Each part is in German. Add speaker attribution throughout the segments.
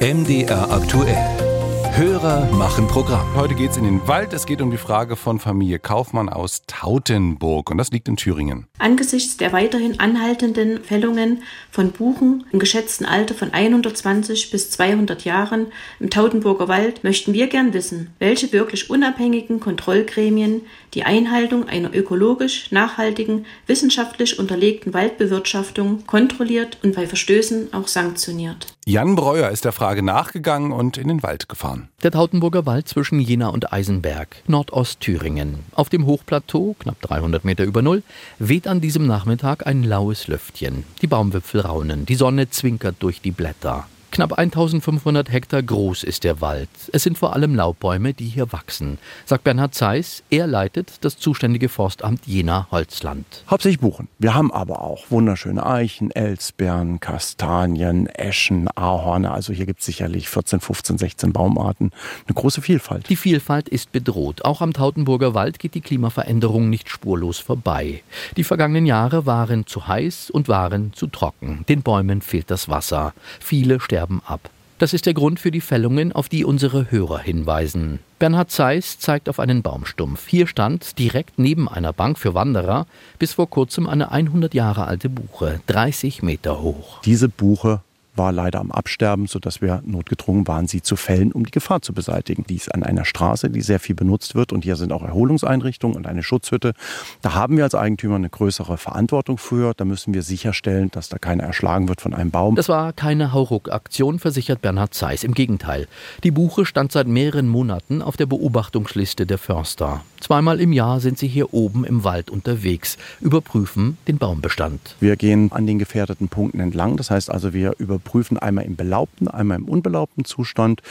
Speaker 1: MDR aktuell. Hörer machen Programm. Heute geht es in den Wald. Es geht um die Frage von Familie Kaufmann aus Tautenburg. Und das liegt in Thüringen.
Speaker 2: Angesichts der weiterhin anhaltenden Fällungen von Buchen im geschätzten Alter von 120 bis 200 Jahren im Tautenburger Wald möchten wir gern wissen, welche wirklich unabhängigen Kontrollgremien die Einhaltung einer ökologisch nachhaltigen, wissenschaftlich unterlegten Waldbewirtschaftung kontrolliert und bei Verstößen auch sanktioniert.
Speaker 1: Jan Breuer ist der Frage nachgegangen und in den Wald gefahren.
Speaker 3: Der Tautenburger Wald zwischen Jena und Eisenberg, Nordostthüringen. Auf dem Hochplateau, knapp 300 Meter über Null, weht an diesem Nachmittag ein laues Lüftchen. Die Baumwipfel raunen, die Sonne zwinkert durch die Blätter. Knapp 1500 Hektar groß ist der Wald. Es sind vor allem Laubbäume, die hier wachsen, sagt Bernhard Zeiss. Er leitet das zuständige Forstamt Jena Holzland.
Speaker 4: Hauptsächlich Buchen. Wir haben aber auch wunderschöne Eichen, Elsbeeren, Kastanien, Eschen, Ahorne. Also hier gibt es sicherlich 14, 15, 16 Baumarten. Eine große Vielfalt.
Speaker 3: Die Vielfalt ist bedroht. Auch am Tautenburger Wald geht die Klimaveränderung nicht spurlos vorbei. Die vergangenen Jahre waren zu heiß und waren zu trocken. Den Bäumen fehlt das Wasser. Viele sterben sterben ab. Das ist der Grund für die Fällungen, auf die unsere Hörer hinweisen. Bernhard Zeiss zeigt auf einen Baumstumpf. Hier stand direkt neben einer Bank für Wanderer bis vor kurzem eine 100 Jahre alte Buche, 30 Meter hoch.
Speaker 4: Diese Buche war leider am Absterben, sodass wir notgedrungen waren, sie zu fällen, um die Gefahr zu beseitigen. Die ist an einer Straße, die sehr viel benutzt wird und hier sind auch Erholungseinrichtungen und eine Schutzhütte. Da haben wir als Eigentümer eine größere Verantwortung für. Da müssen wir sicherstellen, dass da keiner erschlagen wird von einem Baum.
Speaker 3: Das war keine Hauruck-Aktion, versichert Bernhard Zeiss. Im Gegenteil. Die Buche stand seit mehreren Monaten auf der Beobachtungsliste der Förster. Zweimal im Jahr sind sie hier oben im Wald unterwegs, überprüfen den Baumbestand.
Speaker 4: Wir gehen an den gefährdeten Punkten entlang. Das heißt also, wir überprüfen einmal im belaubten, einmal im unbelaubten Zustand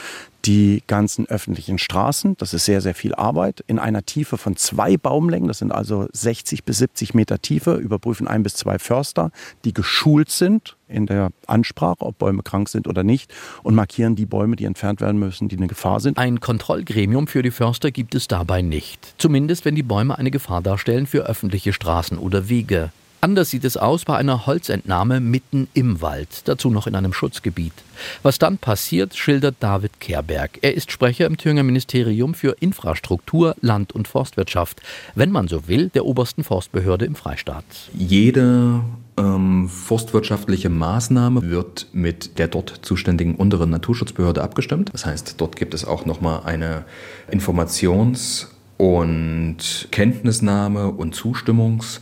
Speaker 4: die ganzen öffentlichen Straßen. Das ist sehr, sehr viel Arbeit. In einer Tiefe von zwei Baumlängen, das sind also 60 bis 70 Meter Tiefe, überprüfen ein bis zwei Förster, die geschult sind in der Ansprache, ob Bäume krank sind oder nicht, und markieren die Bäume, die entfernt werden müssen, die eine Gefahr sind.
Speaker 3: Ein Kontrollgremium für die Förster gibt es dabei nicht. Zumindest wenn die Bäume eine Gefahr darstellen für öffentliche Straßen oder Wege. Anders sieht es aus bei einer Holzentnahme mitten im Wald, dazu noch in einem Schutzgebiet. Was dann passiert, schildert David Kerberg. Er ist Sprecher im Thüringer Ministerium für Infrastruktur, Land- und Forstwirtschaft, wenn man so will, der obersten Forstbehörde im Freistaat.
Speaker 5: Jede ähm, forstwirtschaftliche Maßnahme wird mit der dort zuständigen unteren Naturschutzbehörde abgestimmt. Das heißt, dort gibt es auch nochmal eine Informations- und Kenntnisnahme und Zustimmungs-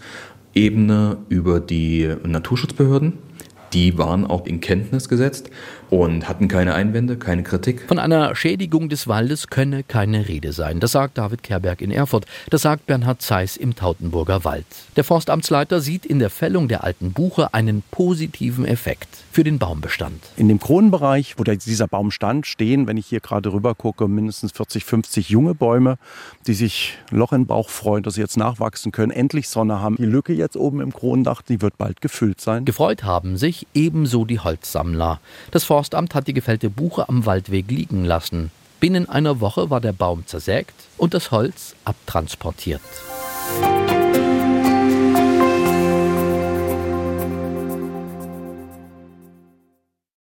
Speaker 5: Ebene über die Naturschutzbehörden. Die waren auch in Kenntnis gesetzt und hatten keine Einwände, keine Kritik.
Speaker 3: Von einer Schädigung des Waldes könne keine Rede sein. Das sagt David Kerberg in Erfurt. Das sagt Bernhard Zeiss im Tautenburger Wald. Der Forstamtsleiter sieht in der Fällung der alten Buche einen positiven Effekt für den Baumbestand.
Speaker 4: In dem Kronenbereich, wo dieser Baum stand, stehen, wenn ich hier gerade rüber gucke, mindestens 40, 50 junge Bäume, die sich Loch in den Bauch freuen, dass sie jetzt nachwachsen können, endlich Sonne haben. Die Lücke jetzt oben im Kronendach, die wird bald gefüllt sein.
Speaker 3: Gefreut haben sich ebenso die Holzsammler. Das Forst Forstamt hat die gefällte Buche am Waldweg liegen lassen. Binnen einer Woche war der Baum zersägt und das Holz abtransportiert.